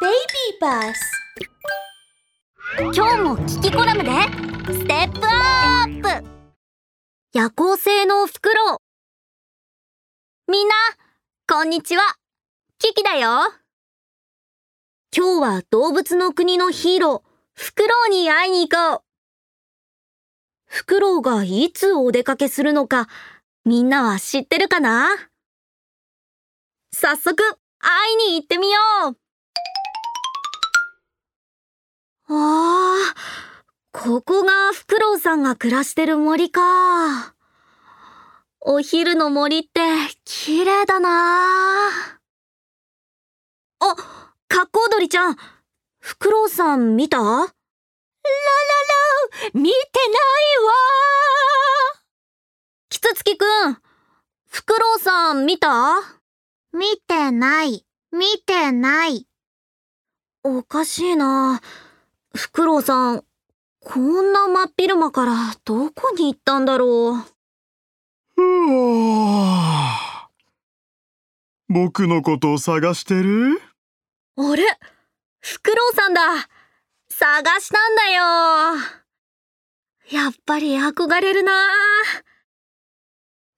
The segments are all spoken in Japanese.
Baby Bus 今日も聞きコラムで。ステップアップ夜行性のフクロウみんなこんにちは。キキだよ。今日は動物の国のヒーローフクロウに会いに行こう。フクロウがいつお出かけするのかみんなは知ってるかな？早速会いに行ってみよう。ああ、ここがフクロウさんが暮らしてる森か。お昼の森って綺麗だなあ、カッコウドリちゃん、フクロウさん見た？ラララ、見てないわキツツキくん、フクロウさん見た？見てない、見てない。おかしいな。フクロウさん、こんな真っ昼間からどこに行ったんだろう？ふぅ僕のことを探してる？あれ？フクロウさんだ。探したんだよ。やっぱり憧れるな。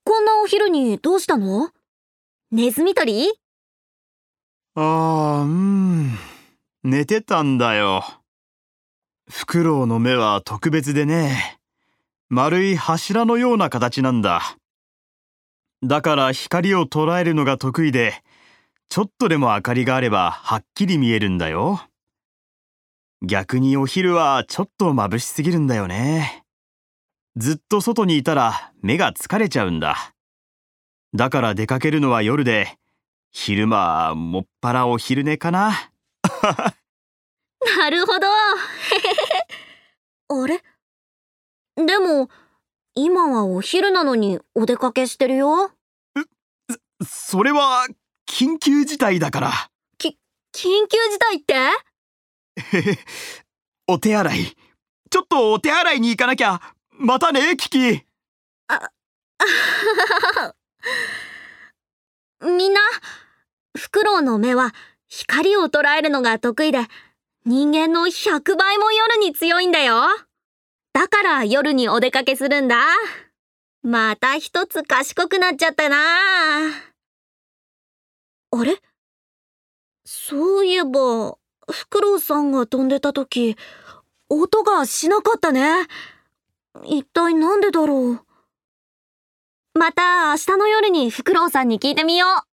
こんなお昼にどうしたの？ネズミ捕り？ああ、うん。寝てたんだよ。フクロウの目は特別でね。丸い柱のような形なんだ。だから光を捉えるのが得意で、ちょっとでも明かりがあればはっきり見えるんだよ。逆にお昼はちょっと眩しすぎるんだよね。ずっと外にいたら目が疲れちゃうんだ。だから出かけるのは夜で、昼間はもっぱらお昼寝かな。なるほどあれ？でも、今はお昼なのにお出かけしてるよ。それは緊急事態だから。緊急事態って？お手洗い。ちょっとお手洗いに行かなきゃ。またね、キキ。みんな、フクロウの目は光を捉えるのが得意で、人間の100倍も夜に強いんだよ。だから夜にお出かけするんだ。また一つ賢くなっちゃったな。あれ？そういえば、フクロウさんが飛んでた時、音がしなかったね。一体なんでだろう？また明日の夜にフクロウさんに聞いてみよう。